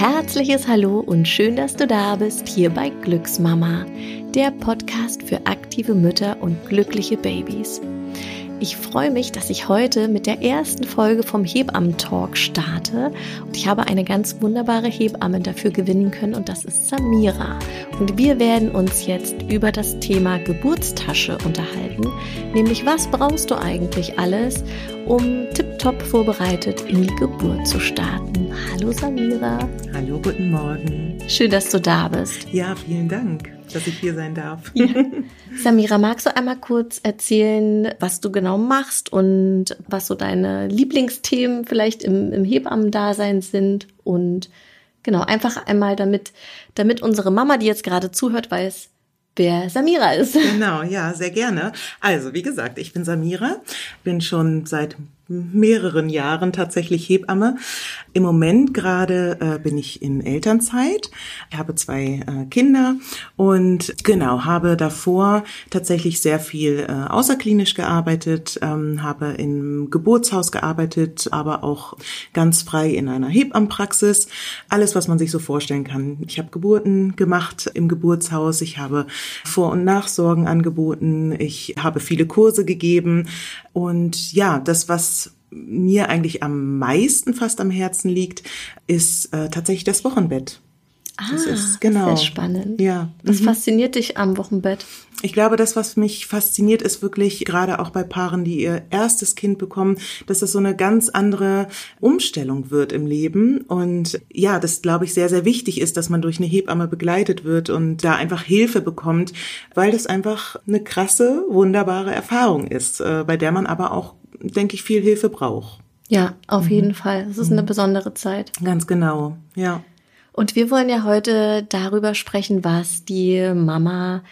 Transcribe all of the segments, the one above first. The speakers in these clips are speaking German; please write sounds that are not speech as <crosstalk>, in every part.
herzliches Hallo und schön, dass du da bist hier bei Glücksmama, der Podcast für aktive Mütter und glückliche Babys. Ich freue mich, dass ich heute mit der ersten Folge vom Hebammen-Talk starte. Und ich habe eine ganz wunderbare Hebamme dafür gewinnen können und das ist Samira. Und wir werden uns jetzt über das Thema Geburtstasche unterhalten. Nämlich, was brauchst du eigentlich alles, um tipptopp vorbereitet in die Geburt zu starten? Hallo Samira. Hallo, guten Morgen. Schön, dass du da bist. Ja, vielen Dank dass ich hier sein darf. Ja. <laughs> Samira, magst du einmal kurz erzählen, was du genau machst und was so deine Lieblingsthemen vielleicht im, im Hebammendasein sind und genau, einfach einmal damit, damit unsere Mama, die jetzt gerade zuhört, weiß, wer Samira ist. Genau, ja, sehr gerne. Also, wie gesagt, ich bin Samira, bin schon seit mehreren Jahren tatsächlich Hebamme. Im Moment gerade äh, bin ich in Elternzeit. Ich habe zwei äh, Kinder und genau, habe davor tatsächlich sehr viel äh, außerklinisch gearbeitet, ähm, habe im Geburtshaus gearbeitet, aber auch ganz frei in einer Hebammenpraxis. Alles, was man sich so vorstellen kann. Ich habe Geburten gemacht im Geburtshaus. Ich habe Vor- und Nachsorgen angeboten. Ich habe viele Kurse gegeben. Und ja, das, was mir eigentlich am meisten fast am Herzen liegt, ist äh, tatsächlich das Wochenbett. Ah, das ist genau. Sehr spannend. Ja. Was mhm. fasziniert dich am Wochenbett? Ich glaube, das, was mich fasziniert, ist wirklich gerade auch bei Paaren, die ihr erstes Kind bekommen, dass das so eine ganz andere Umstellung wird im Leben. Und ja, das glaube ich sehr, sehr wichtig ist, dass man durch eine Hebamme begleitet wird und da einfach Hilfe bekommt, weil das einfach eine krasse, wunderbare Erfahrung ist, äh, bei der man aber auch denke ich, viel Hilfe braucht. Ja, auf mhm. jeden Fall. Es ist mhm. eine besondere Zeit. Ganz genau, ja. Und wir wollen ja heute darüber sprechen, was die Mama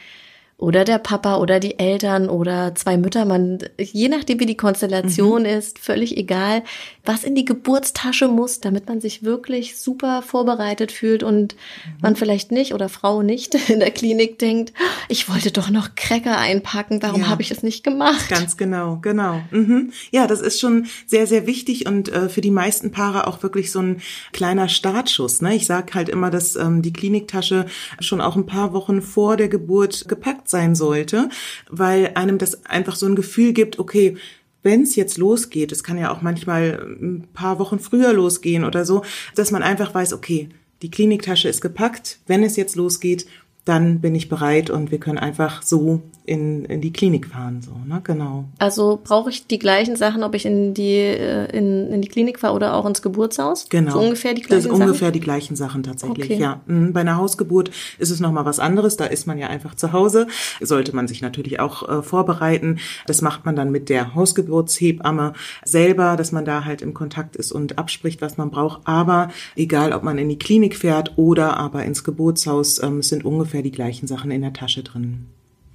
oder der Papa oder die Eltern oder zwei Mütter, man, je nachdem wie die Konstellation mhm. ist, völlig egal, was in die Geburtstasche muss, damit man sich wirklich super vorbereitet fühlt und mhm. man vielleicht nicht oder Frau nicht <laughs> in der Klinik denkt, ich wollte doch noch Cracker einpacken, warum ja. habe ich es nicht gemacht? Ganz genau, genau. Mhm. Ja, das ist schon sehr, sehr wichtig und äh, für die meisten Paare auch wirklich so ein kleiner Startschuss. Ne? Ich sage halt immer, dass ähm, die Kliniktasche schon auch ein paar Wochen vor der Geburt gepackt sein sollte, weil einem das einfach so ein Gefühl gibt, okay, wenn es jetzt losgeht, es kann ja auch manchmal ein paar Wochen früher losgehen oder so, dass man einfach weiß, okay, die Kliniktasche ist gepackt, wenn es jetzt losgeht, dann bin ich bereit und wir können einfach so in, in die Klinik fahren, so, ne, genau. Also brauche ich die gleichen Sachen, ob ich in die, äh, in, in die Klinik fahre oder auch ins Geburtshaus? Genau. So ungefähr die gleichen Sachen? Das ist ungefähr die gleichen Sachen tatsächlich, okay. ja. Mhm, bei einer Hausgeburt ist es nochmal was anderes, da ist man ja einfach zu Hause, sollte man sich natürlich auch äh, vorbereiten. Das macht man dann mit der Hausgeburtshebamme selber, dass man da halt im Kontakt ist und abspricht, was man braucht. Aber egal, ob man in die Klinik fährt oder aber ins Geburtshaus, ähm, es sind ungefähr die gleichen Sachen in der Tasche drin.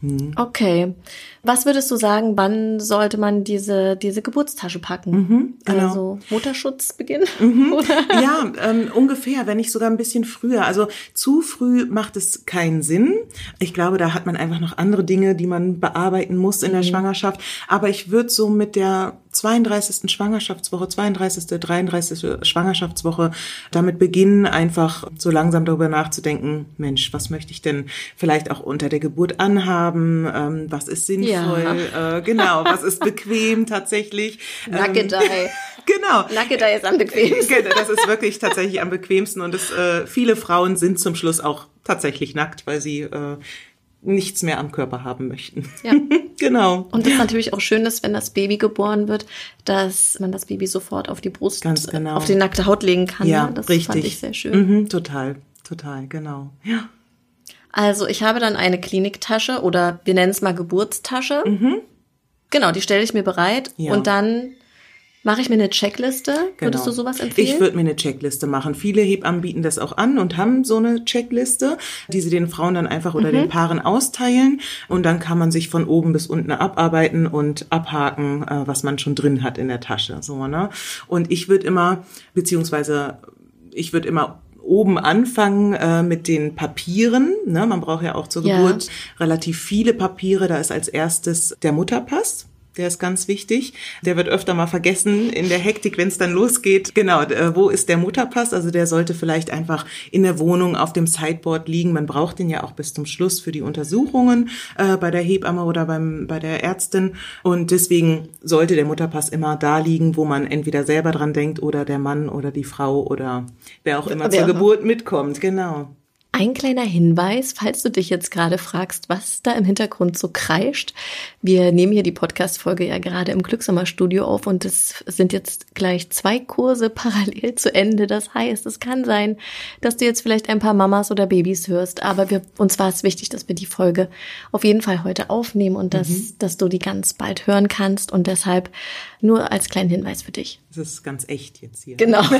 Mhm. Okay. Was würdest du sagen, wann sollte man diese, diese Geburtstasche packen? Mhm, genau. Also Mutterschutzbeginn? Mhm. <laughs> ja, ähm, ungefähr, wenn nicht sogar ein bisschen früher. Also zu früh macht es keinen Sinn. Ich glaube, da hat man einfach noch andere Dinge, die man bearbeiten muss in mhm. der Schwangerschaft. Aber ich würde so mit der 32. Schwangerschaftswoche, 32., 33. Schwangerschaftswoche damit beginnen, einfach so langsam darüber nachzudenken, Mensch, was möchte ich denn vielleicht auch unter der Geburt anhaben? Ähm, was ist sinnvoll? Ja. Äh, genau, was ist bequem tatsächlich? <laughs> Nackedei. Ähm, <laughs> genau. Nackedei ist am bequemsten. Genau, das ist wirklich tatsächlich am bequemsten und es, äh, viele Frauen sind zum Schluss auch tatsächlich nackt, weil sie äh, nichts mehr am Körper haben möchten. Ja. <laughs> genau. Und das ist natürlich auch schön, dass wenn das Baby geboren wird, dass man das Baby sofort auf die Brust, Ganz genau. auf die nackte Haut legen kann. Ja, ja das richtig. fand ich sehr schön. Mhm, total, total, genau. Ja. Also ich habe dann eine Kliniktasche oder wir nennen es mal Geburtstasche. Mhm. Genau, die stelle ich mir bereit ja. und dann Mache ich mir eine Checkliste? Genau. Würdest du sowas empfehlen? Ich würde mir eine Checkliste machen. Viele Hebammen bieten das auch an und haben so eine Checkliste, die sie den Frauen dann einfach oder mhm. den Paaren austeilen. Und dann kann man sich von oben bis unten abarbeiten und abhaken, äh, was man schon drin hat in der Tasche. So, ne? Und ich würde immer, beziehungsweise ich würde immer oben anfangen äh, mit den Papieren. Ne? Man braucht ja auch zur Geburt ja. relativ viele Papiere. Da ist als erstes der Mutterpass. Der ist ganz wichtig. Der wird öfter mal vergessen in der Hektik, wenn es dann losgeht. Genau, äh, wo ist der Mutterpass? Also der sollte vielleicht einfach in der Wohnung auf dem Sideboard liegen. Man braucht den ja auch bis zum Schluss für die Untersuchungen äh, bei der Hebamme oder beim, bei der Ärztin. Und deswegen sollte der Mutterpass immer da liegen, wo man entweder selber dran denkt oder der Mann oder die Frau oder wer auch immer wer zur Geburt mitkommt. Genau. Ein kleiner Hinweis, falls du dich jetzt gerade fragst, was da im Hintergrund so kreischt. Wir nehmen hier die Podcast-Folge ja gerade im Glücksamer-Studio auf und es sind jetzt gleich zwei Kurse <laughs> parallel zu Ende. Das heißt, es kann sein, dass du jetzt vielleicht ein paar Mamas oder Babys hörst, aber wir, uns war es wichtig, dass wir die Folge auf jeden Fall heute aufnehmen und dass, mhm. dass du die ganz bald hören kannst und deshalb nur als kleinen Hinweis für dich. Das ist ganz echt jetzt hier. Genau. <laughs>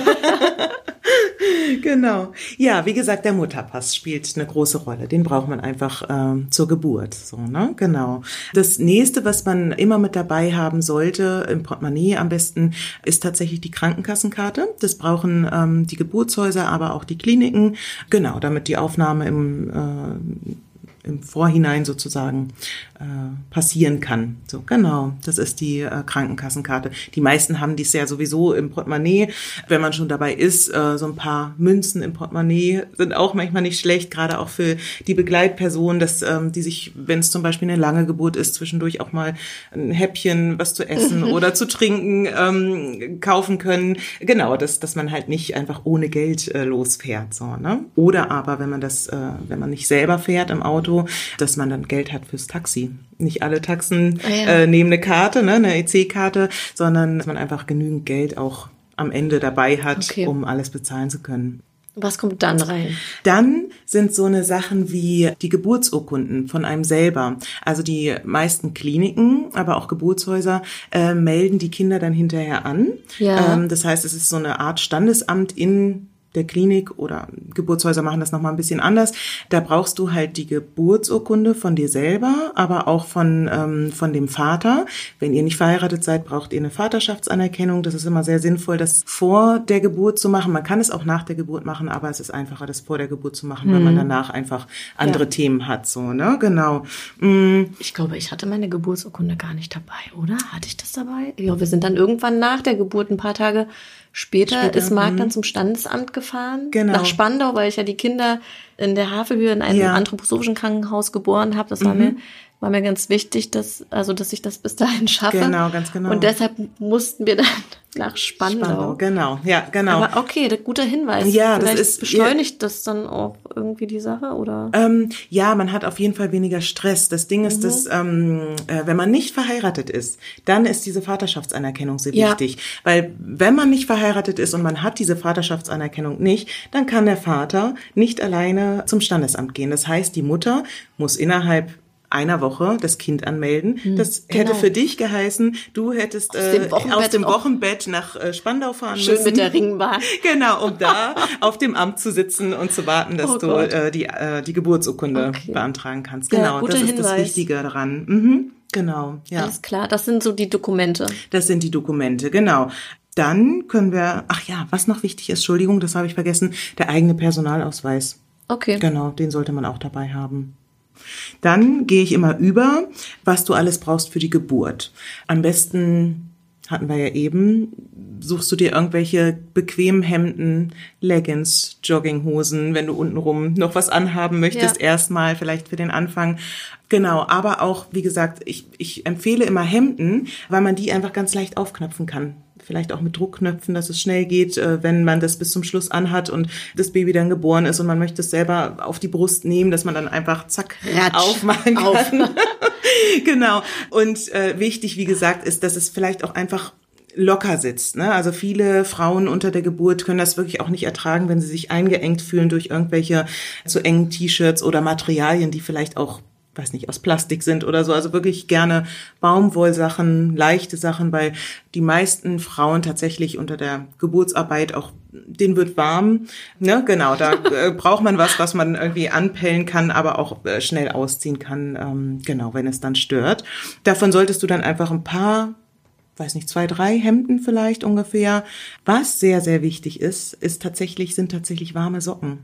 <laughs> genau. Ja, wie gesagt, der Mutterpass spielt eine große Rolle. Den braucht man einfach ähm, zur Geburt. So, ne? Genau. Das nächste, was man immer mit dabei haben sollte, im Portemonnaie am besten, ist tatsächlich die Krankenkassenkarte. Das brauchen ähm, die Geburtshäuser, aber auch die Kliniken. Genau, damit die Aufnahme im äh, im Vorhinein sozusagen äh, passieren kann. So, genau, das ist die äh, Krankenkassenkarte. Die meisten haben dies ja sowieso im Portemonnaie. Wenn man schon dabei ist, äh, so ein paar Münzen im Portemonnaie sind auch manchmal nicht schlecht, gerade auch für die Begleitperson, dass ähm, die sich, wenn es zum Beispiel eine lange Geburt ist, zwischendurch auch mal ein Häppchen was zu essen <laughs> oder zu trinken ähm, kaufen können. Genau, dass, dass man halt nicht einfach ohne Geld äh, losfährt. So, ne? Oder aber, wenn man das, äh, wenn man nicht selber fährt im Auto, Auto, dass man dann Geld hat fürs Taxi. Nicht alle Taxen ah, ja. äh, nehmen eine Karte, ne, eine EC-Karte, sondern dass man einfach genügend Geld auch am Ende dabei hat, okay. um alles bezahlen zu können. Was kommt dann rein? Dann sind so eine Sachen wie die Geburtsurkunden von einem selber. Also die meisten Kliniken, aber auch Geburtshäuser äh, melden die Kinder dann hinterher an. Ja. Ähm, das heißt, es ist so eine Art Standesamt in der Klinik oder Geburtshäuser machen das nochmal ein bisschen anders. Da brauchst du halt die Geburtsurkunde von dir selber, aber auch von, ähm, von dem Vater. Wenn ihr nicht verheiratet seid, braucht ihr eine Vaterschaftsanerkennung. Das ist immer sehr sinnvoll, das vor der Geburt zu machen. Man kann es auch nach der Geburt machen, aber es ist einfacher, das vor der Geburt zu machen, mhm. weil man danach einfach andere ja. Themen hat, so, ne? Genau. Mhm. Ich glaube, ich hatte meine Geburtsurkunde gar nicht dabei, oder? Hatte ich das dabei? Ja, wir sind dann irgendwann nach der Geburt ein paar Tage Später, Später ist Marc dann mhm. zum Standesamt gefahren, genau. nach Spandau, weil ich ja die Kinder in der Havelhöhe in einem ja. anthroposophischen Krankenhaus geboren habe. Das war mhm. mir war mir ganz wichtig, dass also dass ich das bis dahin schaffe. Genau, ganz genau. Und deshalb mussten wir dann <laughs> nach Spandau. Spandau genau, ja, genau. Aber okay, guter Hinweis. Ja, Vielleicht das ist beschleunigt ja, das dann auch irgendwie die Sache oder? Ähm, ja, man hat auf jeden Fall weniger Stress. Das Ding ist, mhm. dass ähm, äh, wenn man nicht verheiratet ist, dann ist diese Vaterschaftsanerkennung sehr ja. wichtig, weil wenn man nicht verheiratet ist und man hat diese Vaterschaftsanerkennung nicht, dann kann der Vater nicht alleine zum Standesamt gehen. Das heißt, die Mutter muss innerhalb einer Woche das Kind anmelden. Hm, das genau. hätte für dich geheißen, du hättest aus dem Wochenbett, äh, aus dem Wochenbett nach äh, Spandau fahren schön müssen. Schön mit der Ringbahn. <laughs> Genau, um da auf dem Amt zu sitzen und zu warten, dass oh du äh, die, äh, die Geburtsurkunde okay. beantragen kannst. Genau, ja, das ist Hinweis. das Wichtige daran. Mhm. Genau, ja. Alles klar, das sind so die Dokumente. Das sind die Dokumente, genau. Dann können wir, ach ja, was noch wichtig ist, Entschuldigung, das habe ich vergessen, der eigene Personalausweis. Okay. Genau, den sollte man auch dabei haben. Dann gehe ich immer über, was du alles brauchst für die Geburt. Am besten hatten wir ja eben, suchst du dir irgendwelche bequemen Hemden, Leggings, Jogginghosen, wenn du untenrum noch was anhaben möchtest, ja. erstmal vielleicht für den Anfang. Genau, aber auch, wie gesagt, ich, ich empfehle immer Hemden, weil man die einfach ganz leicht aufknöpfen kann vielleicht auch mit Druckknöpfen, dass es schnell geht, äh, wenn man das bis zum Schluss anhat und das Baby dann geboren ist und man möchte es selber auf die Brust nehmen, dass man dann einfach zack Ratsch, aufmachen kann. Auf. <laughs> genau. Und äh, wichtig, wie gesagt, ist, dass es vielleicht auch einfach locker sitzt. Ne? Also viele Frauen unter der Geburt können das wirklich auch nicht ertragen, wenn sie sich eingeengt fühlen durch irgendwelche zu engen T-Shirts oder Materialien, die vielleicht auch weiß nicht, aus Plastik sind oder so. Also wirklich gerne Baumwollsachen, leichte Sachen, weil die meisten Frauen tatsächlich unter der Geburtsarbeit auch, denen wird warm. Ne? Genau, da <laughs> äh, braucht man was, was man irgendwie anpellen kann, aber auch äh, schnell ausziehen kann, ähm, genau, wenn es dann stört. Davon solltest du dann einfach ein paar weiß nicht, zwei, drei Hemden vielleicht ungefähr. Was sehr, sehr wichtig ist, ist tatsächlich, sind tatsächlich warme Socken.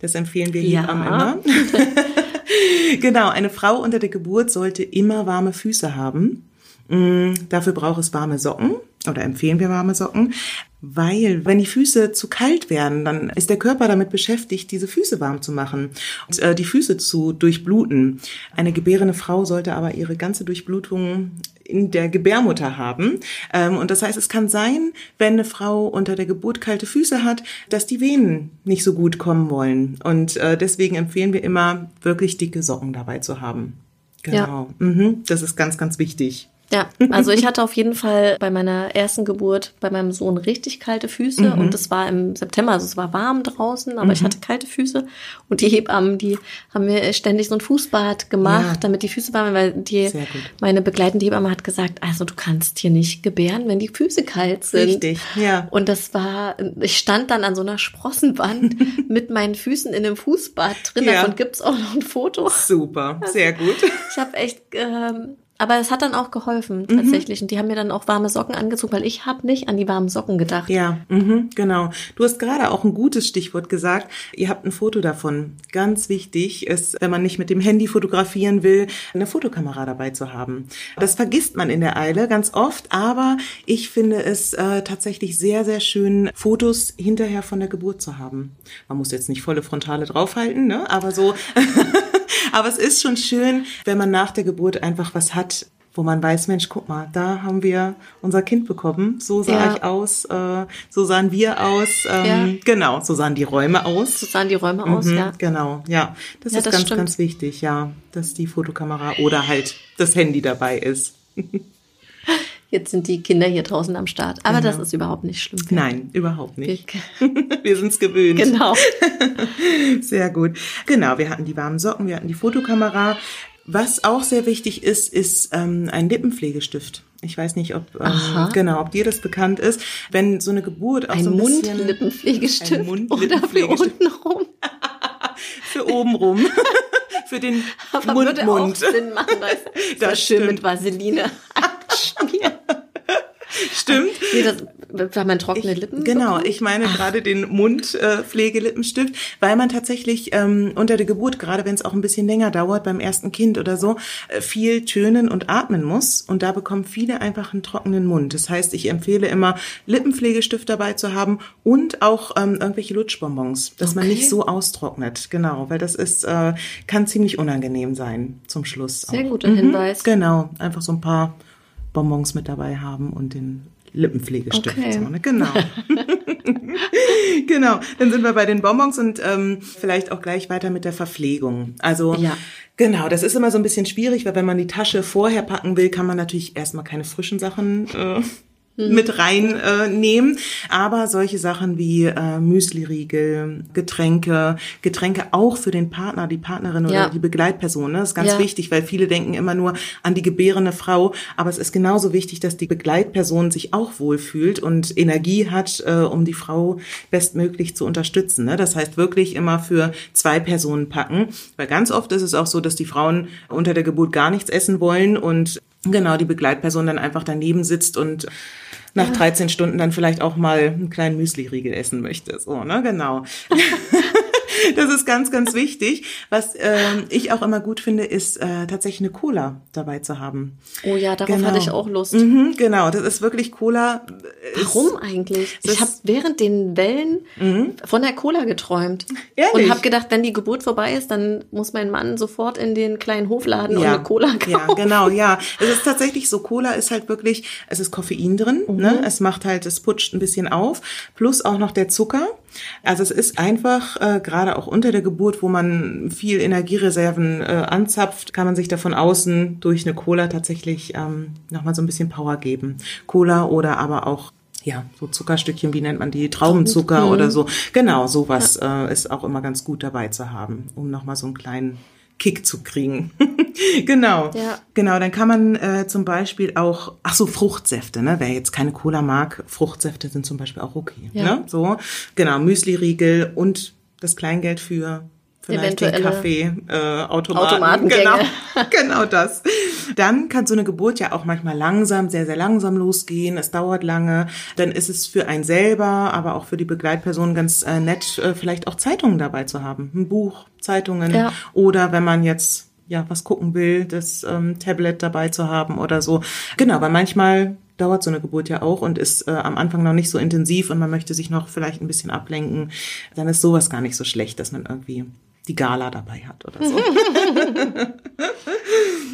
Das empfehlen wir hier ja. immer. <laughs> <laughs> genau, eine Frau unter der Geburt sollte immer warme Füße haben. Mm, dafür braucht es warme Socken oder empfehlen wir warme Socken, weil wenn die Füße zu kalt werden, dann ist der Körper damit beschäftigt, diese Füße warm zu machen und äh, die Füße zu durchbluten. Eine gebärende Frau sollte aber ihre ganze Durchblutung in der Gebärmutter haben. Ähm, und das heißt, es kann sein, wenn eine Frau unter der Geburt kalte Füße hat, dass die Venen nicht so gut kommen wollen. Und äh, deswegen empfehlen wir immer, wirklich dicke Socken dabei zu haben. Genau. Ja. Mhm, das ist ganz, ganz wichtig. Ja, also ich hatte auf jeden Fall bei meiner ersten Geburt bei meinem Sohn richtig kalte Füße mhm. und es war im September, also es war warm draußen, aber mhm. ich hatte kalte Füße und die Hebammen, die haben mir ständig so ein Fußbad gemacht, ja. damit die Füße warm, weil die meine begleitende Hebamme hat gesagt, also du kannst hier nicht gebären, wenn die Füße kalt sind. Richtig, ja. Und das war, ich stand dann an so einer Sprossenwand <laughs> mit meinen Füßen in einem Fußbad drin, ja. davon gibt's auch noch ein Foto. Super, sehr gut. Ich habe echt ähm, aber es hat dann auch geholfen, mhm. tatsächlich. Mhm. Und die haben mir dann auch warme Socken angezogen, weil ich habe nicht an die warmen Socken gedacht. Ja, mhm, genau. Du hast gerade auch ein gutes Stichwort gesagt. Ihr habt ein Foto davon. Ganz wichtig ist, wenn man nicht mit dem Handy fotografieren will, eine Fotokamera dabei zu haben. Das vergisst man in der Eile ganz oft, aber ich finde es äh, tatsächlich sehr, sehr schön, Fotos hinterher von der Geburt zu haben. Man muss jetzt nicht volle Frontale draufhalten, ne? aber so. <laughs> <laughs> Aber es ist schon schön, wenn man nach der Geburt einfach was hat, wo man weiß, Mensch, guck mal, da haben wir unser Kind bekommen. So sah ja. ich aus, äh, so sahen wir aus. Ähm, ja. Genau, so sahen die Räume aus. So sahen die Räume mhm, aus, ja. Genau, ja. Das ja, ist das ganz, stimmt. ganz wichtig, ja, dass die Fotokamera oder halt das Handy dabei ist. <laughs> Jetzt sind die Kinder hier draußen am Start. Aber genau. das ist überhaupt nicht schlimm. Nein, überhaupt nicht. Wir, <laughs> wir sind es gewöhnt. Genau. <laughs> Sehr gut. Genau, wir hatten die warmen Socken, wir hatten die Fotokamera. Was auch sehr wichtig ist, ist ähm, ein Lippenpflegestift. Ich weiß nicht, ob ähm, genau, ob dir das bekannt ist. Wenn so eine Geburt auch ein so ein Mundlippenpflegestift <laughs> ein Mundlippenpflegestift oder für unten rum. für oben rum. für den Aber Mund, würde Mund. auch Sinn machen, das, das schön mit Vaseline schmieren. <laughs> Stimmt. Nee, das, weil man trockene ich, Lippen Genau, bekommt? ich meine Ach. gerade den Mundpflegelippenstift, äh, weil man tatsächlich ähm, unter der Geburt, gerade wenn es auch ein bisschen länger dauert, beim ersten Kind oder so, äh, viel tönen und atmen muss. Und da bekommen viele einfach einen trockenen Mund. Das heißt, ich empfehle immer, Lippenpflegestift dabei zu haben und auch ähm, irgendwelche Lutschbonbons, dass okay. man nicht so austrocknet. Genau, weil das ist, äh, kann ziemlich unangenehm sein zum Schluss. Sehr auch. guter mhm, Hinweis. Genau, einfach so ein paar Bonbons mit dabei haben und den Lippenpflegestift. Okay. So, ne? Genau. <laughs> genau. Dann sind wir bei den Bonbons und ähm, vielleicht auch gleich weiter mit der Verpflegung. Also ja. genau, das ist immer so ein bisschen schwierig, weil wenn man die Tasche vorher packen will, kann man natürlich erstmal keine frischen Sachen äh. Mit reinnehmen. Äh, Aber solche Sachen wie äh, Müsli-Riegel, Getränke, Getränke auch für den Partner, die Partnerin oder ja. die Begleitperson. Ne? Das ist ganz ja. wichtig, weil viele denken immer nur an die gebärende Frau. Aber es ist genauso wichtig, dass die Begleitperson sich auch wohlfühlt und Energie hat, äh, um die Frau bestmöglich zu unterstützen. Ne? Das heißt wirklich immer für zwei Personen packen. Weil ganz oft ist es auch so, dass die Frauen unter der Geburt gar nichts essen wollen und genau die Begleitperson dann einfach daneben sitzt und nach 13 Stunden dann vielleicht auch mal einen kleinen Müsli-Riegel essen möchte. So, ne, genau. <laughs> das ist ganz, ganz wichtig. Was ähm, ich auch immer gut finde, ist äh, tatsächlich eine Cola dabei zu haben. Oh ja, darauf genau. hatte ich auch Lust. Mhm, genau, das ist wirklich Cola. Warum eigentlich? Ich habe während den Wellen mhm. von der Cola geträumt. Ehrlich? Und habe gedacht, wenn die Geburt vorbei ist, dann muss mein Mann sofort in den kleinen Hofladen ja. und eine Cola kaufen. Ja, genau, ja. Es ist tatsächlich so, Cola ist halt wirklich, es ist Koffein drin, mhm. ne? es macht halt, es putscht ein bisschen auf, plus auch noch der Zucker. Also es ist einfach, äh, gerade auch unter der Geburt, wo man viel Energiereserven äh, anzapft, kann man sich da von außen durch eine Cola tatsächlich ähm, nochmal so ein bisschen Power geben. Cola oder aber auch ja, so Zuckerstückchen, wie nennt man die, Traubenzucker mhm. oder so. Genau, sowas ja. äh, ist auch immer ganz gut dabei zu haben, um nochmal so einen kleinen Kick zu kriegen. <laughs> genau. Ja. Genau, dann kann man äh, zum Beispiel auch, ach so, Fruchtsäfte, ne? Wer jetzt keine Cola mag, Fruchtsäfte sind zum Beispiel auch okay. Ja. Ne? So, genau, Müsli-Riegel und das Kleingeld für vielleicht den Kaffee, äh, Automaten. <laughs> Genau, genau das. Dann kann so eine Geburt ja auch manchmal langsam, sehr, sehr langsam losgehen. Es dauert lange. Dann ist es für einen selber, aber auch für die Begleitperson ganz äh, nett, äh, vielleicht auch Zeitungen dabei zu haben. Ein Buch, Zeitungen. Ja. Oder wenn man jetzt ja was gucken will, das ähm, Tablet dabei zu haben oder so. Genau, weil manchmal dauert so eine Geburt ja auch und ist äh, am Anfang noch nicht so intensiv und man möchte sich noch vielleicht ein bisschen ablenken, dann ist sowas gar nicht so schlecht, dass man irgendwie die Gala dabei hat oder so. <laughs>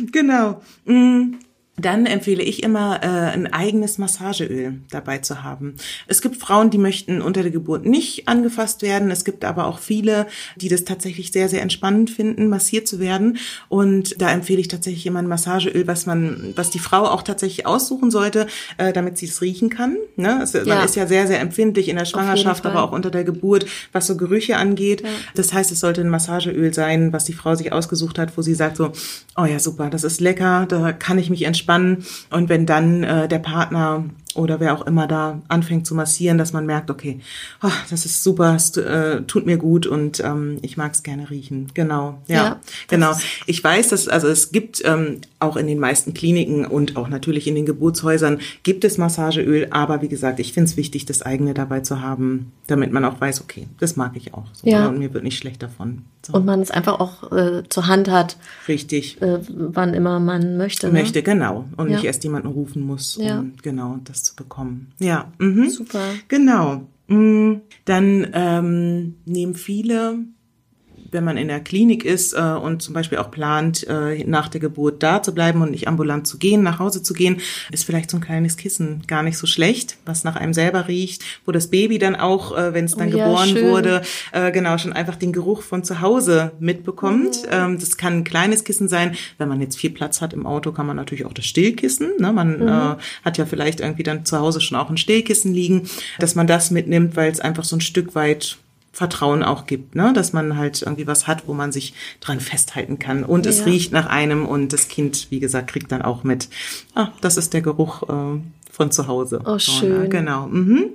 <laughs> genau. Mm. Dann empfehle ich immer, äh, ein eigenes Massageöl dabei zu haben. Es gibt Frauen, die möchten unter der Geburt nicht angefasst werden. Es gibt aber auch viele, die das tatsächlich sehr, sehr entspannend finden, massiert zu werden. Und da empfehle ich tatsächlich immer ein Massageöl, was man, was die Frau auch tatsächlich aussuchen sollte, äh, damit sie es riechen kann. Ne? Ja. Man ist ja sehr, sehr empfindlich in der Schwangerschaft, aber auch unter der Geburt, was so Gerüche angeht. Ja. Das heißt, es sollte ein Massageöl sein, was die Frau sich ausgesucht hat, wo sie sagt so, oh ja, super, das ist lecker, da kann ich mich entspannen entspannen. Und wenn dann äh, der Partner oder wer auch immer da anfängt zu massieren, dass man merkt, okay, oh, das ist super, es äh, tut mir gut und ähm, ich mag es gerne riechen. Genau, ja, ja genau. Ich weiß, dass also es gibt ähm, auch in den meisten Kliniken und auch natürlich in den Geburtshäusern gibt es Massageöl, aber wie gesagt, ich finde es wichtig, das eigene dabei zu haben, damit man auch weiß, okay, das mag ich auch. So, ja. Und mir wird nicht schlecht davon. So. Und man es einfach auch äh, zur Hand hat. Richtig. Äh, wann immer man möchte. Ne? Möchte, genau. Und ja. nicht erst jemanden rufen muss, ja. genau das zu bekommen. Ja. Mhm. Super. Genau. Mhm. Dann ähm, nehmen viele wenn man in der Klinik ist äh, und zum Beispiel auch plant, äh, nach der Geburt da zu bleiben und nicht ambulant zu gehen, nach Hause zu gehen, ist vielleicht so ein kleines Kissen gar nicht so schlecht, was nach einem selber riecht, wo das Baby dann auch, äh, wenn es dann oh, geboren ja, wurde, äh, genau schon einfach den Geruch von zu Hause mitbekommt. Mhm. Ähm, das kann ein kleines Kissen sein. Wenn man jetzt viel Platz hat im Auto, kann man natürlich auch das Stillkissen. Ne? Man mhm. äh, hat ja vielleicht irgendwie dann zu Hause schon auch ein Stillkissen liegen, dass man das mitnimmt, weil es einfach so ein Stück weit Vertrauen auch gibt, ne? dass man halt irgendwie was hat, wo man sich dran festhalten kann. Und ja. es riecht nach einem und das Kind, wie gesagt, kriegt dann auch mit, ah, das ist der Geruch äh, von zu Hause. Oh, schön. Genau. Mhm.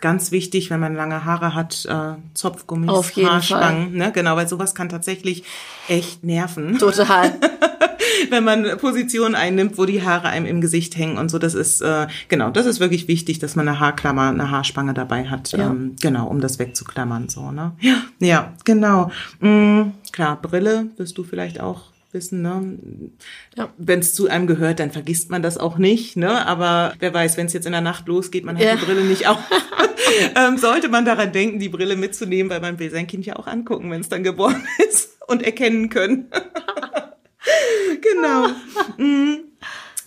Ganz wichtig, wenn man lange Haare hat, äh, Zopfgummis, Auf jeden Haarspangen, Fall. ne? Genau, weil sowas kann tatsächlich echt nerven. Total. <laughs> <laughs> wenn man Positionen einnimmt, wo die Haare einem im Gesicht hängen und so. Das ist äh, genau, das ist wirklich wichtig, dass man eine Haarklammer, eine Haarspange dabei hat, ja. ähm, genau, um das wegzuklammern so. Ne? Ja, ja, genau. Mhm, klar, Brille wirst du vielleicht auch wissen, ne? Ja. Wenn es zu einem gehört, dann vergisst man das auch nicht, ne? Aber wer weiß, wenn es jetzt in der Nacht losgeht, man hat ja. die Brille nicht auf. <laughs> ähm, sollte man daran denken, die Brille mitzunehmen, weil man will sein Kind ja auch angucken, wenn es dann geboren <laughs> ist und erkennen können. Genau. Mm.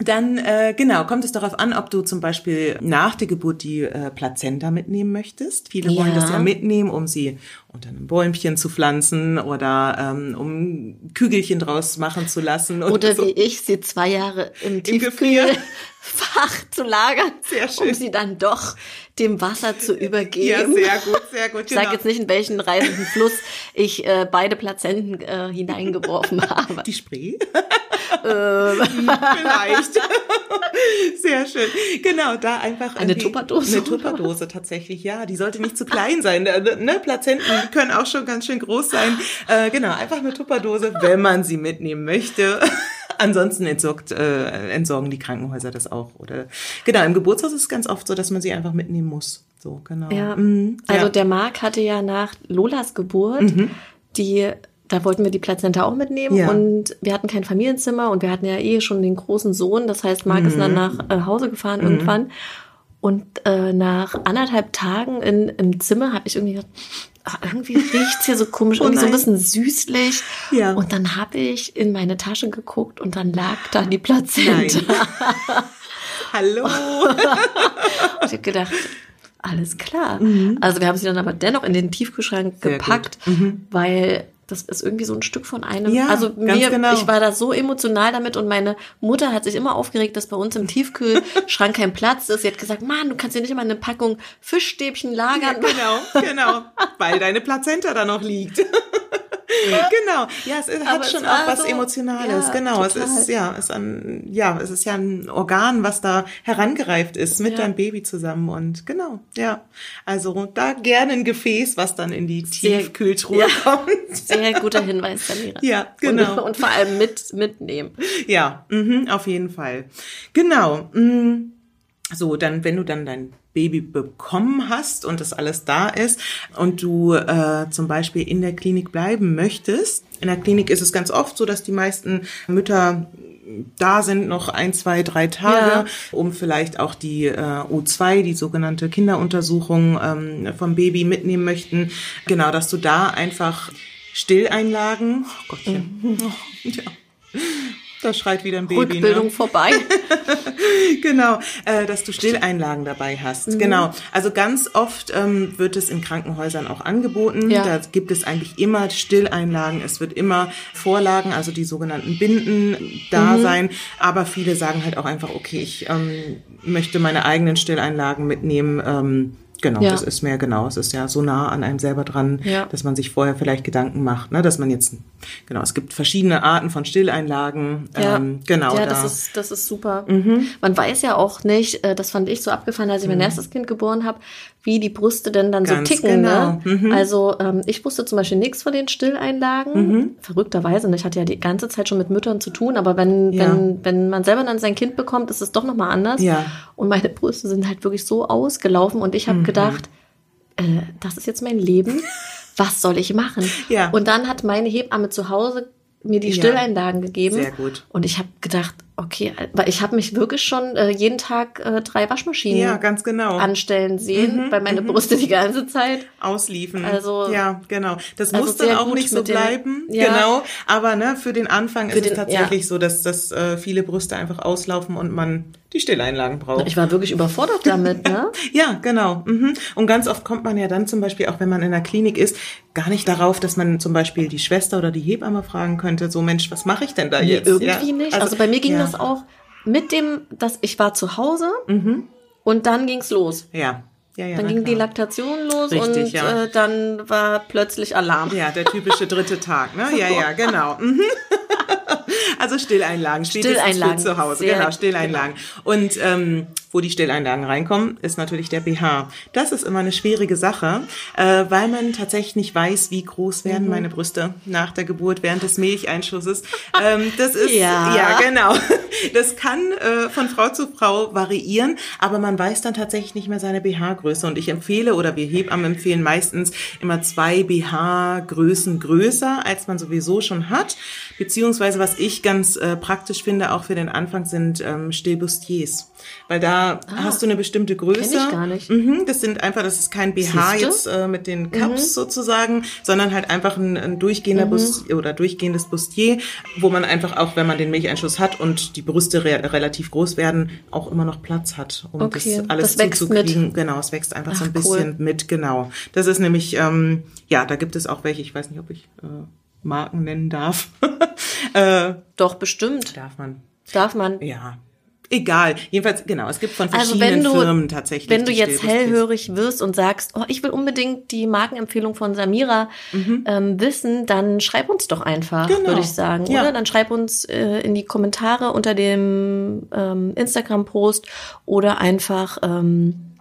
Dann äh, genau kommt es darauf an, ob du zum Beispiel nach der Geburt die äh, Plazenta mitnehmen möchtest. Viele ja. wollen das ja mitnehmen, um sie unter einem Bäumchen zu pflanzen oder ähm, um Kügelchen draus machen zu lassen. Oder so. wie ich, sie zwei Jahre im, Im Tiefkühlfach <laughs> zu lagern, sehr schön. um sie dann doch dem Wasser zu übergeben. Ja, sehr gut, sehr gut. Ich genau. sage jetzt nicht, in welchen reisenden Fluss ich äh, beide Plazenten äh, hineingeworfen <laughs> habe. Die Spree? Ähm. <laughs> Vielleicht. Sehr schön. Genau, da einfach eine Tupperdose. Eine Tupperdose tatsächlich, ja. Die sollte nicht zu klein sein. Ne? Plazenten können auch schon ganz schön groß sein. Äh, genau, einfach eine Tupperdose, wenn man sie mitnehmen möchte. <laughs> Ansonsten entsorgt, äh, entsorgen die Krankenhäuser das auch. Oder genau, im Geburtshaus ist es ganz oft so, dass man sie einfach mitnehmen muss. So, genau. Ja. Mhm, also ja. der Marc hatte ja nach Lolas Geburt mhm. die da wollten wir die Plazenta auch mitnehmen ja. und wir hatten kein Familienzimmer und wir hatten ja eh schon den großen Sohn. Das heißt, Marc mhm. ist dann mhm. nach äh, Hause gefahren mhm. irgendwann und äh, nach anderthalb Tagen in, im Zimmer habe ich irgendwie gedacht, ach, irgendwie riecht's hier so komisch, <laughs> oh irgendwie so ein bisschen süßlich. Ja. Und dann habe ich in meine Tasche geguckt und dann lag da die Plazenta. <laughs> Hallo. <laughs> und ich habe gedacht, alles klar. Mhm. Also wir haben sie dann aber dennoch in den Tiefkühlschrank Sehr gepackt, mhm. weil das ist irgendwie so ein Stück von einem. Ja, also mir, genau. ich war da so emotional damit und meine Mutter hat sich immer aufgeregt, dass bei uns im Tiefkühlschrank <laughs> kein Platz ist. Sie hat gesagt, Mann, du kannst ja nicht immer eine Packung Fischstäbchen lagern. Ja, genau, genau, weil deine Plazenta da noch liegt. <laughs> <laughs> genau. Ja, es hat Aber schon es auch was so, Emotionales. Ja, genau. Total. Es ist, ja, es ist ein, ja, es ist ja ein Organ, was da herangereift ist mit ja. deinem Baby zusammen und genau. Ja. Also da gerne ein Gefäß, was dann in die Tiefkühltruhe ja. kommt. <laughs> Sehr guter Hinweis, Samira. Ja, genau. Und, <laughs> und, vor allem mit, mitnehmen. Ja, mhm, auf jeden Fall. Genau. Mhm. So, dann, wenn du dann dein Baby bekommen hast und das alles da ist und du äh, zum Beispiel in der Klinik bleiben möchtest. In der Klinik ist es ganz oft so, dass die meisten Mütter da sind noch ein, zwei, drei Tage, ja. um vielleicht auch die äh, O2, die sogenannte Kinderuntersuchung ähm, vom Baby mitnehmen möchten. Genau, dass du da einfach Stilleinlagen, oh Gottchen, mhm. <laughs> oh, ja da schreit wieder ein Baby. Rückbildung ne? vorbei. <laughs> genau, äh, dass du Stilleinlagen dabei hast. Mhm. Genau. Also ganz oft ähm, wird es in Krankenhäusern auch angeboten. Ja. Da gibt es eigentlich immer Stilleinlagen. Es wird immer Vorlagen, also die sogenannten Binden, da mhm. sein. Aber viele sagen halt auch einfach, okay, ich ähm, möchte meine eigenen Stilleinlagen mitnehmen. Ähm, Genau, ja. das ist mehr genau. Es ist ja so nah an einem selber dran, ja. dass man sich vorher vielleicht Gedanken macht, ne, dass man jetzt, genau, es gibt verschiedene Arten von Stilleinlagen. Ja, ähm, genau. Ja, da. das ist, das ist super. Mhm. Man weiß ja auch nicht, äh, das fand ich so abgefallen, als ich mein mhm. erstes Kind geboren habe, wie die Brüste denn dann Ganz so ticken. Ne? Genau. Ne? Mhm. Also ähm, ich wusste zum Beispiel nichts von den Stilleinlagen. Mhm. Verrückterweise. Und ich hatte ja die ganze Zeit schon mit Müttern zu tun, aber wenn, ja. wenn, wenn man selber dann sein Kind bekommt, ist es doch nochmal anders. Ja. Und meine Brüste sind halt wirklich so ausgelaufen und ich habe mhm. gedacht, äh, das ist jetzt mein Leben. <laughs> Was soll ich machen? Ja. Und dann hat meine Hebamme zu Hause mir die Stilleinlagen ja. gegeben. Sehr gut. Und ich habe gedacht, Okay, weil ich habe mich wirklich schon äh, jeden Tag äh, drei Waschmaschinen ja, ganz genau. anstellen sehen, mhm, weil meine mhm. Brüste die ganze Zeit ausliefen. Also ja, genau. Das also muss dann auch nicht so bleiben, den, ja. genau. Aber ne, für den Anfang für ist den, es tatsächlich ja. so, dass dass äh, viele Brüste einfach auslaufen und man die Stilleinlagen braucht. Ich war wirklich überfordert damit, ne? <laughs> ja, genau. Mhm. Und ganz oft kommt man ja dann zum Beispiel, auch wenn man in der Klinik ist, gar nicht darauf, dass man zum Beispiel die Schwester oder die Hebamme fragen könnte, so Mensch, was mache ich denn da nee, jetzt? Irgendwie ja? nicht. Also, also, bei mir ging das auch mit dem, dass ich war zu Hause mhm. und dann ging's los. Ja. Ja, ja, dann ging klar. die Laktation los Richtig, und ja. äh, dann war plötzlich Alarm. Ja, der typische dritte Tag, ne? <laughs> Ja, ja, genau. Mhm. <laughs> Also Stilleinlagen, Stilleinlagen. zu Hause, Sehr, genau, Stilleinlagen. Genau. Und ähm, wo die Stilleinlagen reinkommen, ist natürlich der BH. Das ist immer eine schwierige Sache, äh, weil man tatsächlich nicht weiß, wie groß werden mhm. meine Brüste nach der Geburt während des Milcheinschusses. <laughs> Ähm, das ist ja, ja genau. <laughs> Das kann äh, von Frau zu Frau variieren, aber man weiß dann tatsächlich nicht mehr seine BH-Größe. Und ich empfehle oder wir Hebammen empfehlen meistens immer zwei BH-Größen größer, als man sowieso schon hat. Beziehungsweise was ich ganz äh, praktisch finde, auch für den Anfang, sind ähm, Stillbustiers. Weil da ah, hast du eine bestimmte Größe. Kenn ich gar nicht. Mhm, das sind einfach, das ist kein BH Siehste? jetzt äh, mit den Cups mhm. sozusagen, sondern halt einfach ein, ein durchgehender mhm. Bust oder durchgehendes Bustier, wo man einfach auch, wenn man den Milcheinschuss hat und die Brüste re relativ groß werden, auch immer noch Platz hat, um okay. das alles das zuzukriegen. Genau, es wächst einfach Ach, so ein bisschen cool. mit, genau. Das ist nämlich, ähm, ja, da gibt es auch welche, ich weiß nicht, ob ich äh, Marken nennen darf. <laughs> äh, Doch, bestimmt. Darf man. Darf man? Ja, Egal, jedenfalls genau. Es gibt von also verschiedenen also du, Firmen tatsächlich. Wenn du jetzt hellhörig wirst und sagst, oh, ich will unbedingt die Markenempfehlung von Samira mhm. ähm, wissen, dann schreib uns doch einfach, genau. würde ich sagen, ja. oder? Dann schreib uns äh, in die Kommentare unter dem ähm, Instagram-Post oder einfach ähm,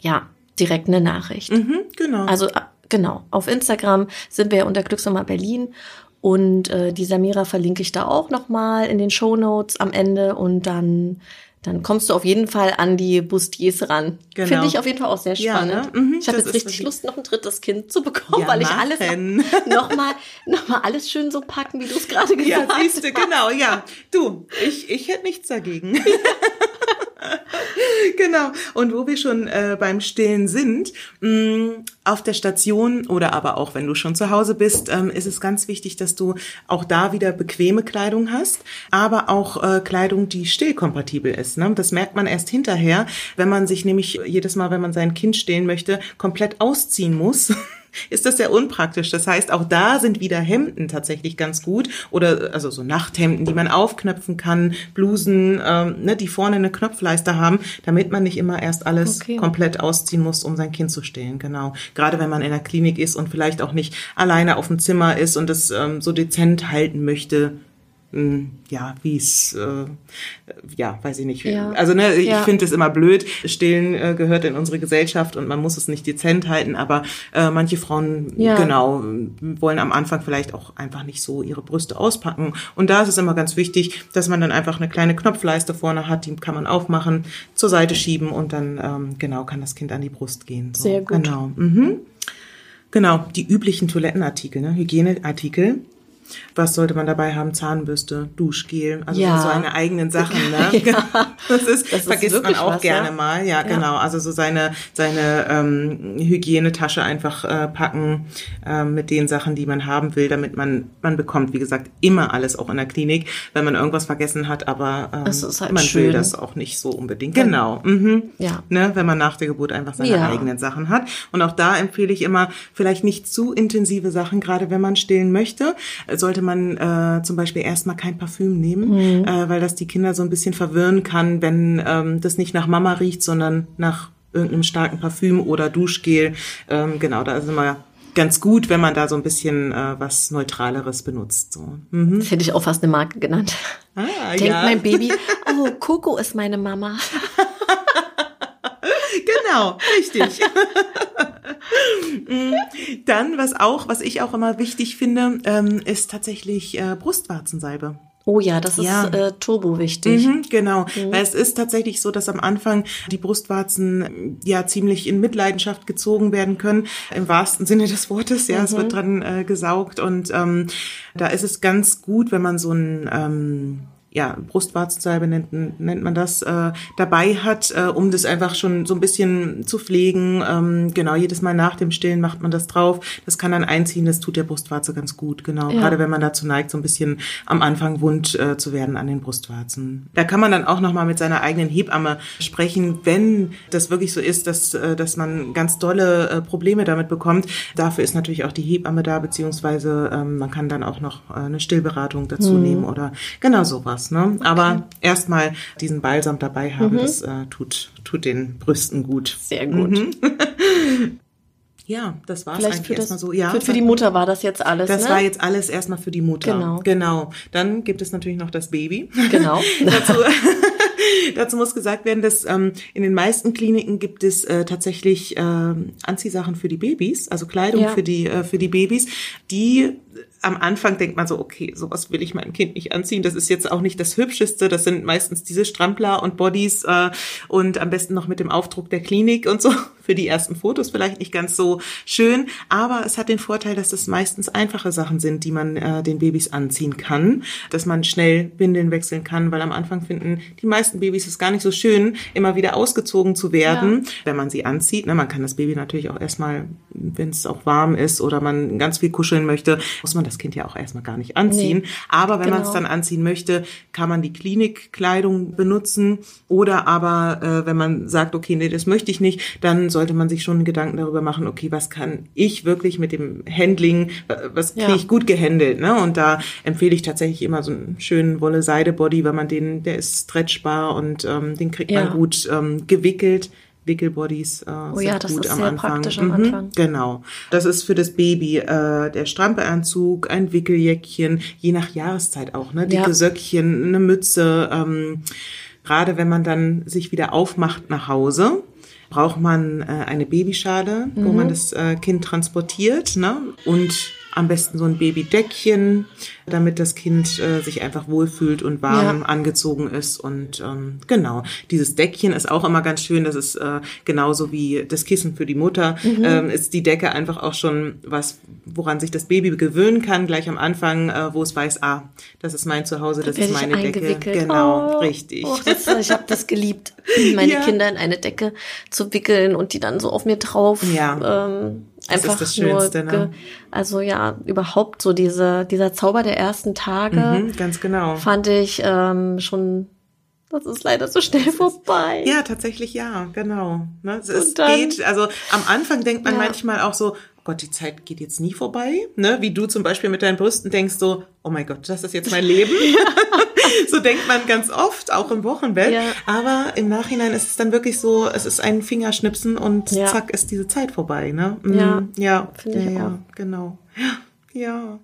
ja direkt eine Nachricht. Mhm, genau. Also genau auf Instagram sind wir unter Glücksnummer Berlin und äh, die Samira verlinke ich da auch nochmal in den Show Notes am Ende und dann dann kommst du auf jeden Fall an die Bustiers ran. Genau. Finde ich auf jeden Fall auch sehr spannend. Ja, ne? mhm, ich habe jetzt richtig Lust, noch ein drittes Kind zu bekommen, ja, weil ich alles <laughs> nochmal noch mal alles schön so packen, wie du es gerade gesagt hast. Ja, siehst du, genau, ja. Du, ich, ich hätte nichts dagegen. <laughs> <laughs> <laughs> genau. Und wo wir schon äh, beim Stillen sind, mh, mm, auf der Station oder aber auch wenn du schon zu Hause bist, ähm, ist es ganz wichtig, dass du auch da wieder bequeme Kleidung hast, aber auch äh, Kleidung, die stillkompatibel ist. Ne? Das merkt man erst hinterher, wenn man sich nämlich jedes Mal, wenn man sein Kind stillen möchte, komplett ausziehen muss. <laughs> ist das sehr unpraktisch. Das heißt, auch da sind wieder Hemden tatsächlich ganz gut oder also so Nachthemden, die man aufknöpfen kann, Blusen, ähm, ne, die vorne eine Knopfleiste haben, damit man nicht immer erst alles okay. komplett ausziehen muss, um sein Kind zu stillen. Genau. Gerade wenn man in der Klinik ist und vielleicht auch nicht alleine auf dem Zimmer ist und es ähm, so dezent halten möchte, ja, wie es, äh, ja, weiß ich nicht. Ja. Also ne, ich Ja. finde es immer blöd. Stillen äh, gehört in unsere Gesellschaft und man muss es nicht dezent halten, aber äh, manche Frauen, Ja. genau, wollen am Anfang vielleicht auch einfach nicht so ihre Brüste auspacken. Und da ist es immer ganz wichtig, dass man dann einfach eine kleine Knopfleiste vorne hat, die kann man aufmachen, zur Seite schieben und dann, ähm, genau, kann das Kind an die Brust gehen. So, Sehr gut. Genau. Mhm. Genau, die üblichen Toilettenartikel, ne? Hygieneartikel. Was sollte man dabei haben? Zahnbürste, Duschgel, also Ja. so seine eigenen Sachen, ne? <laughs> <laughs> Das ist, Das ist vergisst man auch was, gerne ja. mal. Ja, genau. Also so seine, seine ähm, Hygienetasche einfach äh, packen ähm, mit den Sachen, die man haben will, damit man, man bekommt, wie gesagt, immer alles auch in der Klinik, wenn man irgendwas vergessen hat, aber ähm, halt man schön. will das auch nicht so unbedingt. Genau. Mhm. Ja. Ne, wenn man nach der Geburt einfach seine Ja. eigenen Sachen hat. Und auch da empfehle ich immer, vielleicht nicht zu intensive Sachen, gerade wenn man stillen möchte, äh, sollte man äh, zum Beispiel erstmal kein Parfüm nehmen, Mhm. äh, weil das die Kinder so ein bisschen verwirren kann, wenn ähm, das nicht nach Mama riecht, sondern nach irgendeinem starken Parfüm oder Duschgel. Ähm, genau, da ist immer ganz gut, wenn man da so ein bisschen äh, was Neutraleres benutzt. So. Mhm. Das hätte ich auch fast eine Marke genannt. Ah, Denkt ja. mein Baby, <laughs> oh, Coco ist meine Mama. Genau, richtig. <laughs> Mm, Dann, was auch, was ich auch immer wichtig finde, ähm, ist tatsächlich äh, Brustwarzensalbe. Oh ja, das ist Ja. äh, turbo wichtig. Mhm, genau, weil es ist tatsächlich so, dass am Anfang die Brustwarzen ähm, ja ziemlich in Mitleidenschaft gezogen werden können, im wahrsten Sinne des Wortes. Ja, es wird dran äh, gesaugt und ähm, da ist es ganz gut, wenn man so ein ähm, ja, Brustwarzensalbe nennt, nennt man das, äh, dabei hat, äh, um das einfach schon so ein bisschen zu pflegen. Ähm, genau, jedes Mal nach dem Stillen macht man das drauf. Das kann dann einziehen, das tut der Brustwarze ganz gut, genau. Ja. Gerade wenn man dazu neigt, so ein bisschen am Anfang wund äh, zu werden an den Brustwarzen. Da kann man dann auch nochmal mit seiner eigenen Hebamme sprechen, wenn das wirklich so ist, dass, äh, dass man ganz dolle äh, Probleme damit bekommt. Dafür ist natürlich auch die Hebamme da, beziehungsweise ähm, man kann dann auch noch äh, eine Stillberatung dazu Mhm. nehmen oder genau sowas. Ne? Aber erstmal diesen Balsam dabei haben, Mhm. das äh, tut, tut den Brüsten gut. Sehr gut. <laughs> Ja, das Vielleicht eigentlich erstmal so. Ja, für, für die Mutter war das jetzt alles, das ne? war jetzt alles erstmal für die Mutter. Genau. Genau. Dann gibt es natürlich noch das Baby. Genau. <laughs> dazu, <laughs> dazu muss gesagt werden, dass ähm, in den meisten Kliniken gibt es äh, tatsächlich ähm, Anziehsachen für die Babys, also Kleidung Ja. für die äh, für die Babys, die am Anfang denkt man so, okay, sowas will ich meinem Kind nicht anziehen. Das ist jetzt auch nicht das Hübscheste. Das sind meistens diese Strampler und Bodies äh, und am besten noch mit dem Aufdruck der Klinik und so. <laughs> Für die ersten Fotos vielleicht nicht ganz so schön, aber es hat den Vorteil, dass es meistens einfache Sachen sind, die man äh, den Babys anziehen kann, dass man schnell Windeln wechseln kann, weil am Anfang finden die meisten Babys es gar nicht so schön, immer wieder ausgezogen zu werden, wenn man sie anzieht. Ne, man kann das Baby natürlich auch erstmal, wenn es auch warm ist oder man ganz viel kuscheln möchte, muss man das Kind ja auch erstmal gar nicht anziehen. Nee, aber wenn man es genau. dann anziehen möchte, kann man die Klinikkleidung benutzen oder aber äh, wenn man sagt, okay, nee, das möchte ich nicht, dann sollte man sich schon Gedanken darüber machen, okay, was kann ich wirklich mit dem Handling, was kriege Ja. ich gut gehandelt, ne? Und da empfehle ich tatsächlich immer so einen schönen Wolle-Seide-Body, weil man den, der ist stretchbar und ähm, den kriegt Ja. man gut ähm, gewickelt. Wickelbodies äh, Oh ja, das gut ist am sehr Anfang. praktisch am Mhm, Anfang. Genau. Das ist für das Baby äh, der Strampeanzug, ein Wickeljäckchen, je nach Jahreszeit auch, ne? Dicke Ja. Söckchen, eine Mütze. Ähm, Gerade wenn man dann sich wieder aufmacht nach Hause, braucht man äh, eine Babyschale, wo Mhm. man das äh, Kind transportiert, ne? Und am besten so ein Babydeckchen, damit das Kind äh, sich einfach wohlfühlt und warm Ja. angezogen ist. Und ähm, genau, dieses Deckchen ist auch immer ganz schön. Das ist äh, genauso wie das Kissen für die Mutter. Mhm. Ähm, ist die Decke einfach auch schon was, woran sich das Baby gewöhnen kann, gleich am Anfang, äh, wo es weiß, ah, das ist mein Zuhause, das ist meine Decke. Genau, Oh, richtig. Oh, das, ich habe das geliebt, <laughs> meine Ja. Kinder in eine Decke zu wickeln und die dann so auf mir drauf. Ja. Ähm, Das ist einfach das Schönste, nur, ne? also ja, überhaupt so diese, dieser Zauber der ersten Tage Mhm, ganz genau. fand ich ähm, schon, das ist leider so schnell vorbei. Ja, tatsächlich ja, genau. Ne? Es, dann- geht, also am Anfang denkt man Ja. manchmal auch so, oh Gott, die Zeit geht jetzt nie vorbei, ne? Wie du zum Beispiel mit deinen Brüsten denkst so, oh mein Gott, das ist jetzt mein Leben. <laughs> <laughs> so denkt man ganz oft, auch im Wochenbett. Ja. Aber im Nachhinein ist es dann wirklich so, es ist ein Fingerschnipsen und Ja. zack ist diese Zeit vorbei, ne? Ja, Mm, ja, finde ja, ich ja, auch. genau. Ja.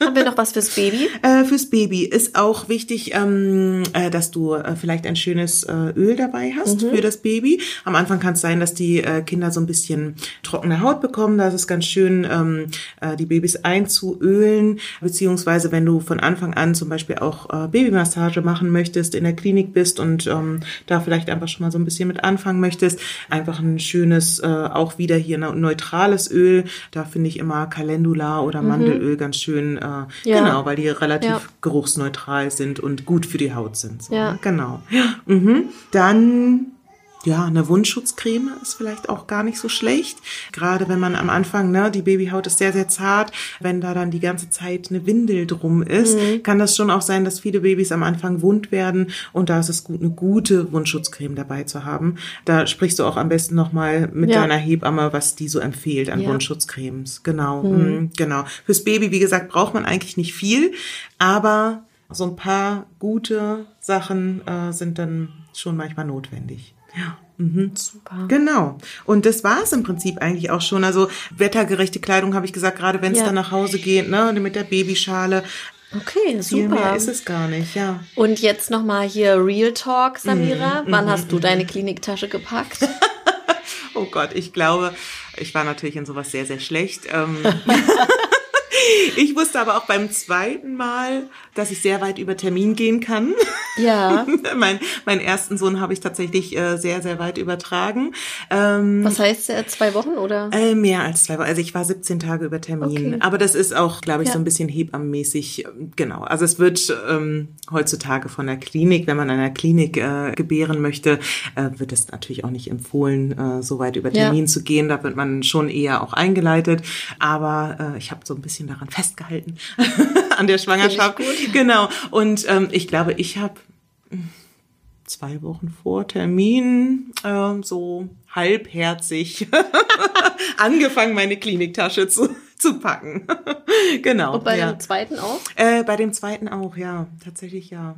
Haben wir noch was fürs Baby? <laughs> Äh, fürs Baby ist auch wichtig, ähm, äh, dass du äh, vielleicht ein schönes äh, Öl dabei hast mhm. für das Baby. Am Anfang kann es sein, dass die äh, Kinder so ein bisschen trockene Haut bekommen. Da ist es ganz schön, ähm, äh, die Babys einzuölen, beziehungsweise wenn du von Anfang an zum Beispiel auch Babymassage machen möchtest, in der Klinik bist und ähm, da vielleicht einfach schon mal so ein bisschen mit anfangen möchtest, einfach ein schönes, auch wieder hier ein neutrales Öl. Da finde ich immer Calendula oder mhm. Mandelöl mhm. ganz schön. Äh, ja. Genau, weil die relativ ja. geruchsneutral sind und gut für die Haut sind. So, ja. Ne? Genau. Mhm. Dann ja, eine Wundschutzcreme ist vielleicht auch gar nicht so schlecht. Gerade wenn man am Anfang, ne, die Babyhaut ist sehr, sehr zart. Wenn da dann die ganze Zeit eine Windel drum ist, mhm. kann das schon auch sein, dass viele Babys am Anfang wund werden. Und da ist es gut, eine gute Wundschutzcreme dabei zu haben. Da sprichst du auch am besten nochmal mit ja. deiner Hebamme, was die so empfiehlt an ja. Wundschutzcremes. Genau, mhm. mhm. genau. Fürs Baby, wie gesagt, braucht man eigentlich nicht viel. Aber so ein paar gute Sachen äh, sind dann schon manchmal notwendig. Ja. Mhm. Super. Genau. Und das war es im Prinzip eigentlich auch schon. Also wettergerechte Kleidung habe ich gesagt, gerade wenn es ja. dann nach Hause geht, ne, mit der Babyschale. Okay, super. Viel mehr ist es gar nicht, ja. Und jetzt nochmal hier Real Talk, Samira. Mhm. Wann mhm. hast du deine Kliniktasche gepackt? <laughs> oh Gott, ich glaube, ich war natürlich in sowas sehr, sehr schlecht. Ähm, <laughs> <laughs> ich wusste aber auch beim zweiten Mal, dass ich sehr weit über Termin gehen kann. Ja. <laughs> mein, meinen ersten Sohn habe ich tatsächlich äh, sehr, sehr weit übertragen. Ähm, Was heißt äh, zwei Wochen oder? Äh, mehr als zwei Wochen. Also ich war 17 Tage über Termin. Okay. Aber das ist auch, glaube ich, ja. so ein bisschen hebammenmäßig. Genau. Also es wird ähm, heutzutage von der Klinik, wenn man an einer Klinik äh, gebären möchte, äh, wird es natürlich auch nicht empfohlen, äh, so weit über Termin ja. zu gehen. Da wird man schon eher auch eingeleitet. Aber äh, ich habe so ein bisschen daran festgehalten, <laughs> an der Schwangerschaft. <laughs> Genau. Und ähm, ich glaube, ich habe zwei Wochen vor Termin äh, so halbherzig <laughs> angefangen, meine Kliniktasche zu, zu packen. <laughs> genau. Und bei ja. dem zweiten auch? Äh, bei dem zweiten auch, ja. Tatsächlich ja.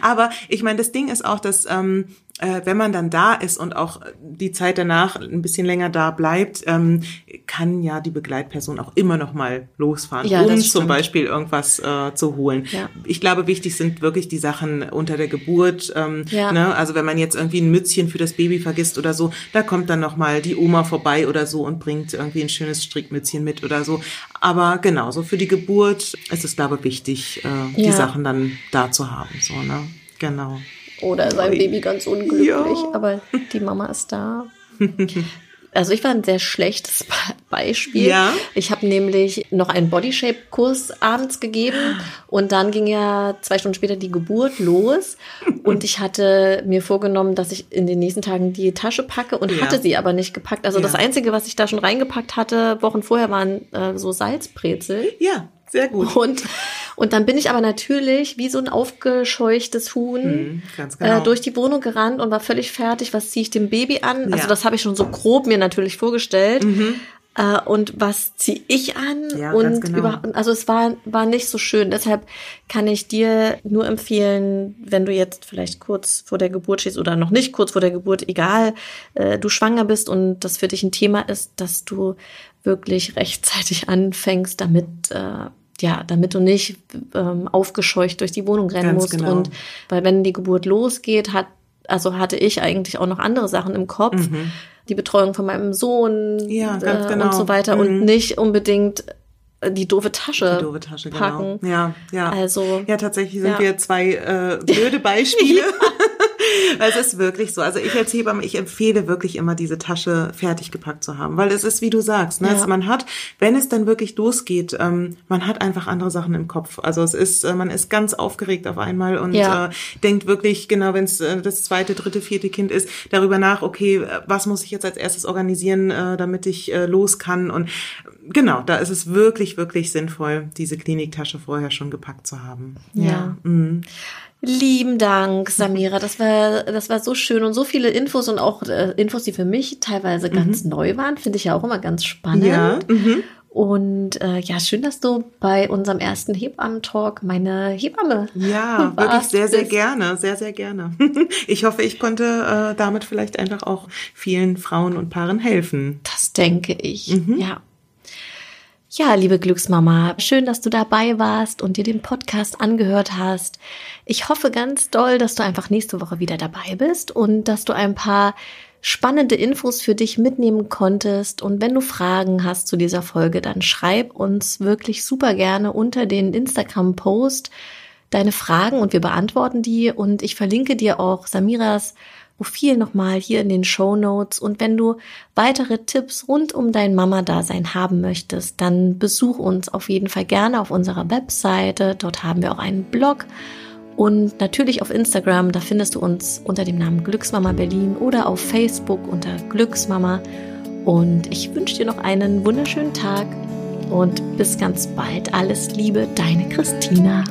Aber ich meine, das Ding ist auch, dass ähm, äh, wenn man dann da ist und auch die Zeit danach ein bisschen länger da bleibt, ähm, kann ja die Begleitperson auch immer noch mal losfahren, ja, um zum Beispiel irgendwas äh, zu holen. Ja. Ich glaube, wichtig sind wirklich die Sachen unter der Geburt. Ähm, ja. ne? Also wenn man jetzt irgendwie ein Mützchen für das Baby vergisst oder so, da kommt dann noch mal die Oma vorbei oder so und bringt irgendwie ein schönes Strickmützchen mit oder so. Aber genauso für die Geburt ist es, glaube ich, wichtig, äh, die Sachen dann da zu haben. So, ne? Genau. Oder sein Baby ganz unglücklich, ja. aber die Mama ist da. <laughs> Also ich war ein sehr schlechtes Beispiel. Ja. Ich habe nämlich noch einen Bodyshape-Kurs abends gegeben und dann ging ja zwei Stunden später die Geburt los und ich hatte mir vorgenommen, dass ich in den nächsten Tagen die Tasche packe und ja. hatte sie aber nicht gepackt. Also ja. das Einzige, was ich da schon reingepackt hatte, Wochen vorher, waren äh, so Salzbrezel. Ja. Sehr gut. Und, und dann bin ich aber natürlich wie so ein aufgescheuchtes Huhn hm, genau. äh, durch die Wohnung gerannt und war völlig fertig. Was ziehe ich dem Baby an? Also ja. Also das habe ich schon so grob mir natürlich vorgestellt. Mhm. Äh, und was ziehe ich an? Ja, und genau. über, also es war, war nicht so schön. Deshalb kann ich dir nur empfehlen, wenn du jetzt vielleicht kurz vor der Geburt stehst oder noch nicht kurz vor der Geburt, egal, äh, du schwanger bist und das für dich ein Thema ist, dass du wirklich rechtzeitig anfängst, damit äh, ja, damit du nicht ähm, aufgescheucht durch die Wohnung rennen Ganz musst. Genau. Und weil wenn die Geburt losgeht, hat, also hatte ich eigentlich auch noch andere Sachen im Kopf. Mhm. Die Betreuung von meinem Sohn ja, äh, genau. und so weiter mhm. und nicht unbedingt äh, die doofe Tasche, die doofe Tasche genau. packen. Genau. Ja, ja. Also ja, tatsächlich sind ja. wir zwei äh, blöde <laughs> Beispiele. <laughs> weil es ist wirklich so. Also ich als Hebamme, ich empfehle wirklich immer diese Tasche fertig gepackt zu haben, weil es ist, wie du sagst, ne? Ja. Also man hat, wenn es dann wirklich losgeht, ähm, man hat einfach andere Sachen im Kopf. Also es ist, äh, man ist ganz aufgeregt auf einmal und ja. äh, denkt wirklich, genau, wenn es äh, das zweite, dritte, vierte Kind ist, darüber nach, okay, was muss ich jetzt als erstes organisieren, äh, damit ich äh, los kann und genau, da ist es wirklich, wirklich sinnvoll, diese Kliniktasche vorher schon gepackt zu haben. Ja. ja. Mhm. Lieben Dank, Samira. Das war, das war so schön und so viele Infos und auch äh, Infos, die für mich teilweise ganz mhm. neu waren, finde ich ja auch immer ganz spannend. Ja. Mhm. Und äh, ja, schön, dass du bei unserem ersten Hebammen-Talk meine Hebamme Ja, <laughs> warst. wirklich sehr, sehr gerne, sehr, sehr gerne. <laughs> Ich hoffe, ich konnte äh, damit vielleicht einfach auch vielen Frauen und Paaren helfen. Das denke ich, mhm. ja. Ja, liebe Glücksmama, schön, dass du dabei warst und dir den Podcast angehört hast. Ich hoffe ganz doll, dass du einfach nächste Woche wieder dabei bist und dass du ein paar spannende Infos für dich mitnehmen konntest. Und wenn du Fragen hast zu dieser Folge, dann schreib uns wirklich super gerne unter den Instagram-Post deine Fragen und wir beantworten die. Und ich verlinke dir auch Samiras Profil nochmal hier in den Show Notes. Und wenn du weitere Tipps rund um dein Mama-Dasein haben möchtest, dann besuch uns auf jeden Fall gerne auf unserer Webseite. Dort haben wir auch einen Blog. Und natürlich auf Instagram, da findest du uns unter dem Namen Glücksmama Berlin oder auf Facebook unter Glücksmama. Und ich wünsche dir noch einen wunderschönen Tag und bis ganz bald. Alles Liebe, deine Christina.